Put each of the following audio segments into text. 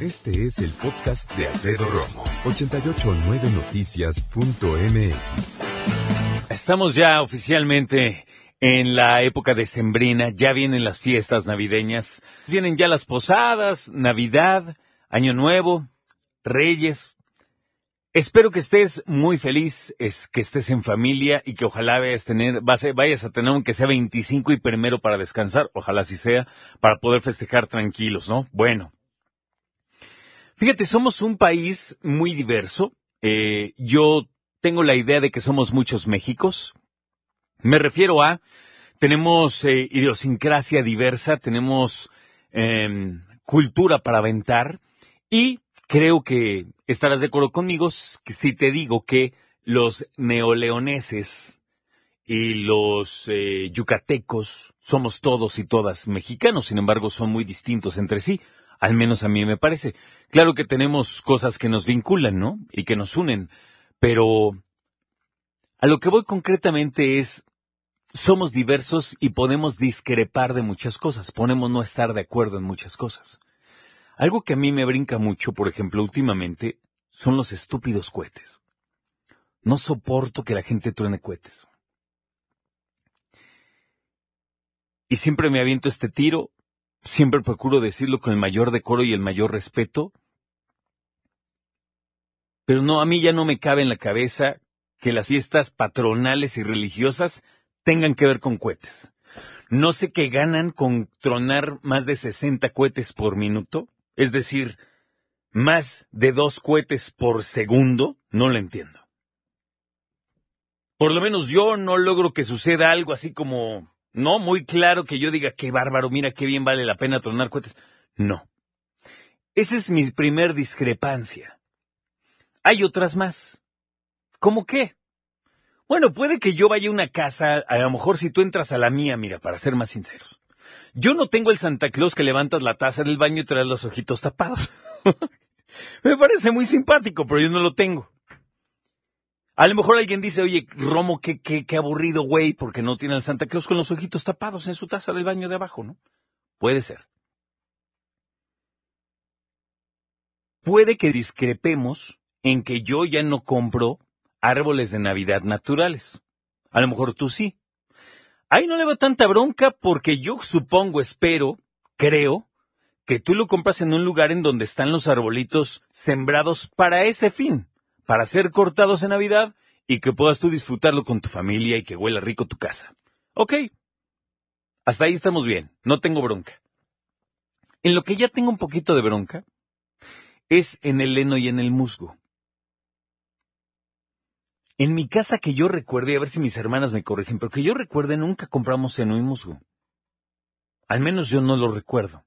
Este es el podcast de Alfredo Romo, 889noticias.mx. Estamos ya oficialmente en la época de Sembrina, ya vienen las fiestas navideñas, vienen ya las posadas, Navidad, Año Nuevo, Reyes. Espero que estés muy feliz, es que estés en familia y que ojalá vayas, tener, vayas a tener aunque sea 25 y primero para descansar, ojalá así sea, para poder festejar tranquilos, ¿no? Bueno. Fíjate, somos un país muy diverso. Eh, yo tengo la idea de que somos muchos Méxicos. Me refiero a, tenemos eh, idiosincrasia diversa, tenemos em, cultura para aventar y creo que estarás de acuerdo conmigo si te digo que los neoleoneses y los eh, yucatecos somos todos y todas mexicanos, sin embargo son muy distintos entre sí, al menos a mí me parece. Claro que tenemos cosas que nos vinculan, ¿no? Y que nos unen, pero a lo que voy concretamente es, somos diversos y podemos discrepar de muchas cosas, podemos no estar de acuerdo en muchas cosas. Algo que a mí me brinca mucho, por ejemplo, últimamente, son los estúpidos cohetes. No soporto que la gente truene cohetes. Y siempre me aviento este tiro, siempre procuro decirlo con el mayor decoro y el mayor respeto, pero no, a mí ya no me cabe en la cabeza que las fiestas patronales y religiosas tengan que ver con cohetes. No sé qué ganan con tronar más de 60 cohetes por minuto, es decir, más de dos cohetes por segundo, no lo entiendo. Por lo menos yo no logro que suceda algo así como, no, muy claro que yo diga, qué bárbaro, mira qué bien vale la pena tronar cohetes. No. Esa es mi primer discrepancia. Hay otras más. ¿Cómo qué? Bueno, puede que yo vaya a una casa, a lo mejor si tú entras a la mía, mira, para ser más sinceros. Yo no tengo el Santa Claus que levantas la taza del baño y traes los ojitos tapados. Me parece muy simpático, pero yo no lo tengo. A lo mejor alguien dice, oye, Romo, qué, qué, qué aburrido, güey, porque no tiene al Santa Claus con los ojitos tapados en su taza del baño de abajo, ¿no? Puede ser. Puede que discrepemos en que yo ya no compro árboles de Navidad naturales. A lo mejor tú sí. Ahí no le veo tanta bronca porque yo supongo, espero, creo, que tú lo compras en un lugar en donde están los arbolitos sembrados para ese fin, para ser cortados en Navidad y que puedas tú disfrutarlo con tu familia y que huela rico tu casa. Ok. Hasta ahí estamos bien, no tengo bronca. En lo que ya tengo un poquito de bronca es en el heno y en el musgo. En mi casa que yo recuerde, a ver si mis hermanas me corrigen, pero que yo recuerde nunca compramos seno y musgo. Al menos yo no lo recuerdo.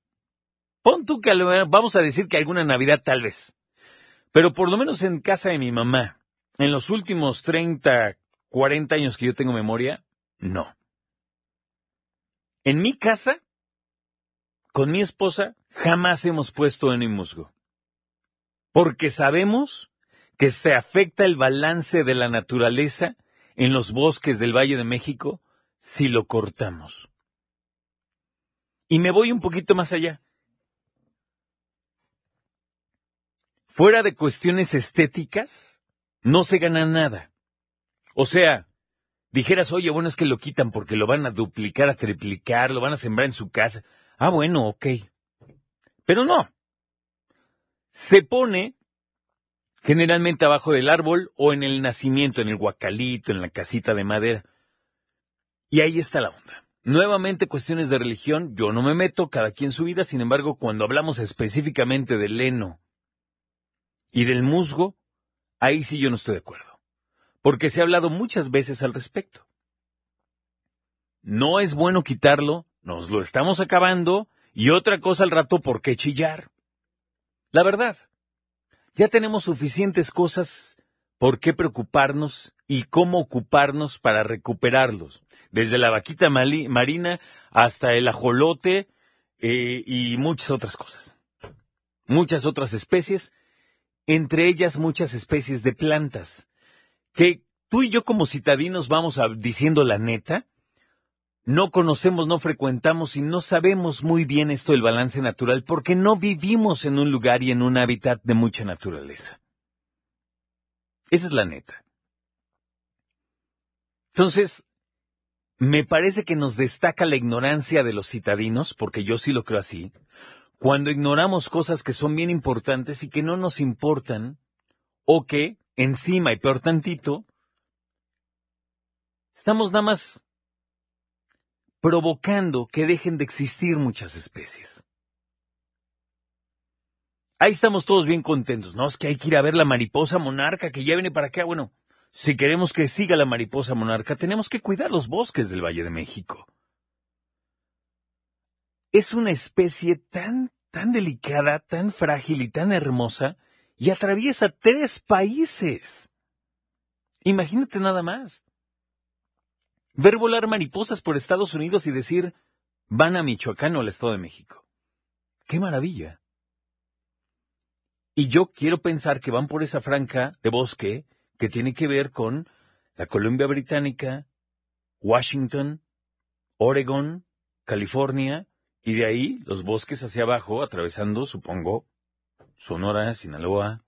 Pon tú que vamos a decir que alguna Navidad tal vez. Pero por lo menos en casa de mi mamá, en los últimos 30, 40 años que yo tengo memoria, no. En mi casa, con mi esposa, jamás hemos puesto heno y musgo. Porque sabemos que se afecta el balance de la naturaleza en los bosques del Valle de México si lo cortamos. Y me voy un poquito más allá. Fuera de cuestiones estéticas, no se gana nada. O sea, dijeras, oye, bueno, es que lo quitan porque lo van a duplicar, a triplicar, lo van a sembrar en su casa. Ah, bueno, ok. Pero no. Se pone generalmente abajo del árbol o en el nacimiento, en el guacalito, en la casita de madera. Y ahí está la onda. Nuevamente cuestiones de religión, yo no me meto, cada quien su vida, sin embargo, cuando hablamos específicamente del heno y del musgo, ahí sí yo no estoy de acuerdo, porque se ha hablado muchas veces al respecto. No es bueno quitarlo, nos lo estamos acabando, y otra cosa al rato, ¿por qué chillar? La verdad, ya tenemos suficientes cosas por qué preocuparnos y cómo ocuparnos para recuperarlos. Desde la vaquita marina hasta el ajolote eh, y muchas otras cosas. Muchas otras especies, entre ellas muchas especies de plantas, que tú y yo como citadinos vamos a, diciendo la neta, no conocemos, no frecuentamos y no sabemos muy bien esto del balance natural porque no vivimos en un lugar y en un hábitat de mucha naturaleza. Esa es la neta. Entonces, me parece que nos destaca la ignorancia de los citadinos, porque yo sí lo creo así, cuando ignoramos cosas que son bien importantes y que no nos importan, o que, encima y peor tantito, estamos nada más provocando que dejen de existir muchas especies. Ahí estamos todos bien contentos, ¿no? Es que hay que ir a ver la mariposa monarca que ya viene para acá. Bueno, si queremos que siga la mariposa monarca, tenemos que cuidar los bosques del Valle de México. Es una especie tan, tan delicada, tan frágil y tan hermosa, y atraviesa tres países. Imagínate nada más. Ver volar mariposas por Estados Unidos y decir, van a Michoacán o al Estado de México. ¡Qué maravilla! Y yo quiero pensar que van por esa franca de bosque que tiene que ver con la Columbia Británica, Washington, Oregon, California, y de ahí los bosques hacia abajo, atravesando, supongo, Sonora, Sinaloa,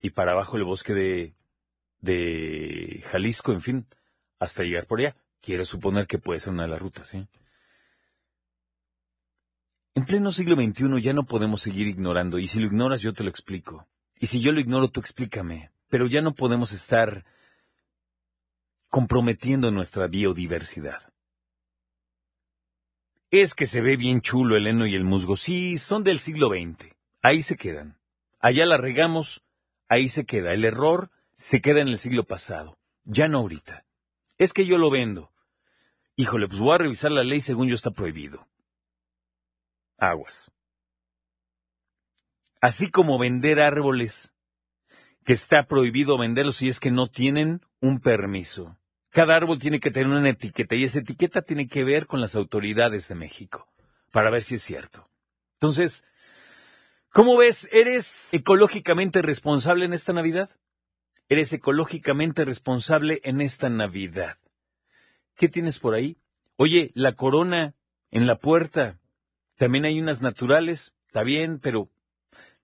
y para abajo el bosque de, de Jalisco, en fin, hasta llegar por allá. Quiero suponer que puede ser una de las rutas, ¿sí? En pleno siglo XXI ya no podemos seguir ignorando, y si lo ignoras yo te lo explico. Y si yo lo ignoro, tú explícame. Pero ya no podemos estar comprometiendo nuestra biodiversidad. Es que se ve bien chulo el heno y el musgo. Sí, son del siglo XX. Ahí se quedan. Allá la regamos, ahí se queda. El error se queda en el siglo pasado, ya no ahorita. Es que yo lo vendo. Híjole, pues voy a revisar la ley según yo está prohibido. Aguas. Así como vender árboles, que está prohibido venderlos si es que no tienen un permiso. Cada árbol tiene que tener una etiqueta y esa etiqueta tiene que ver con las autoridades de México, para ver si es cierto. Entonces, ¿cómo ves? ¿Eres ecológicamente responsable en esta Navidad? ¿Eres ecológicamente responsable en esta Navidad? ¿Qué tienes por ahí? Oye, la corona en la puerta. También hay unas naturales. Está bien, pero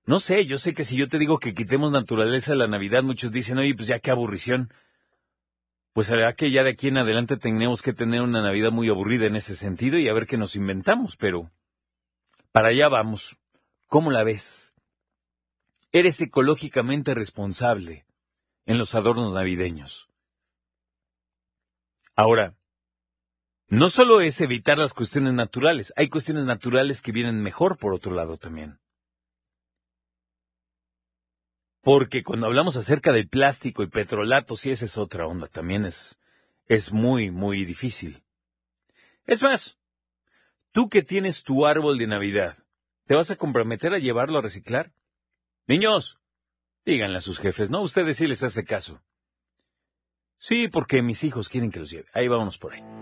no sé, yo sé que si yo te digo que quitemos naturaleza de la Navidad, muchos dicen, oye, pues ya qué aburrición. Pues será que ya de aquí en adelante tenemos que tener una Navidad muy aburrida en ese sentido y a ver qué nos inventamos, pero para allá vamos. ¿Cómo la ves? Eres ecológicamente responsable en los adornos navideños. Ahora, no solo es evitar las cuestiones naturales, hay cuestiones naturales que vienen mejor por otro lado también. Porque cuando hablamos acerca del plástico y petrolato, sí, esa es otra onda, también es, es muy, muy difícil. Es más, tú que tienes tu árbol de Navidad, ¿te vas a comprometer a llevarlo a reciclar? Niños, díganle a sus jefes, ¿no? Ustedes sí les hace caso. Sí, porque mis hijos quieren que los lleve. Ahí vámonos por ahí.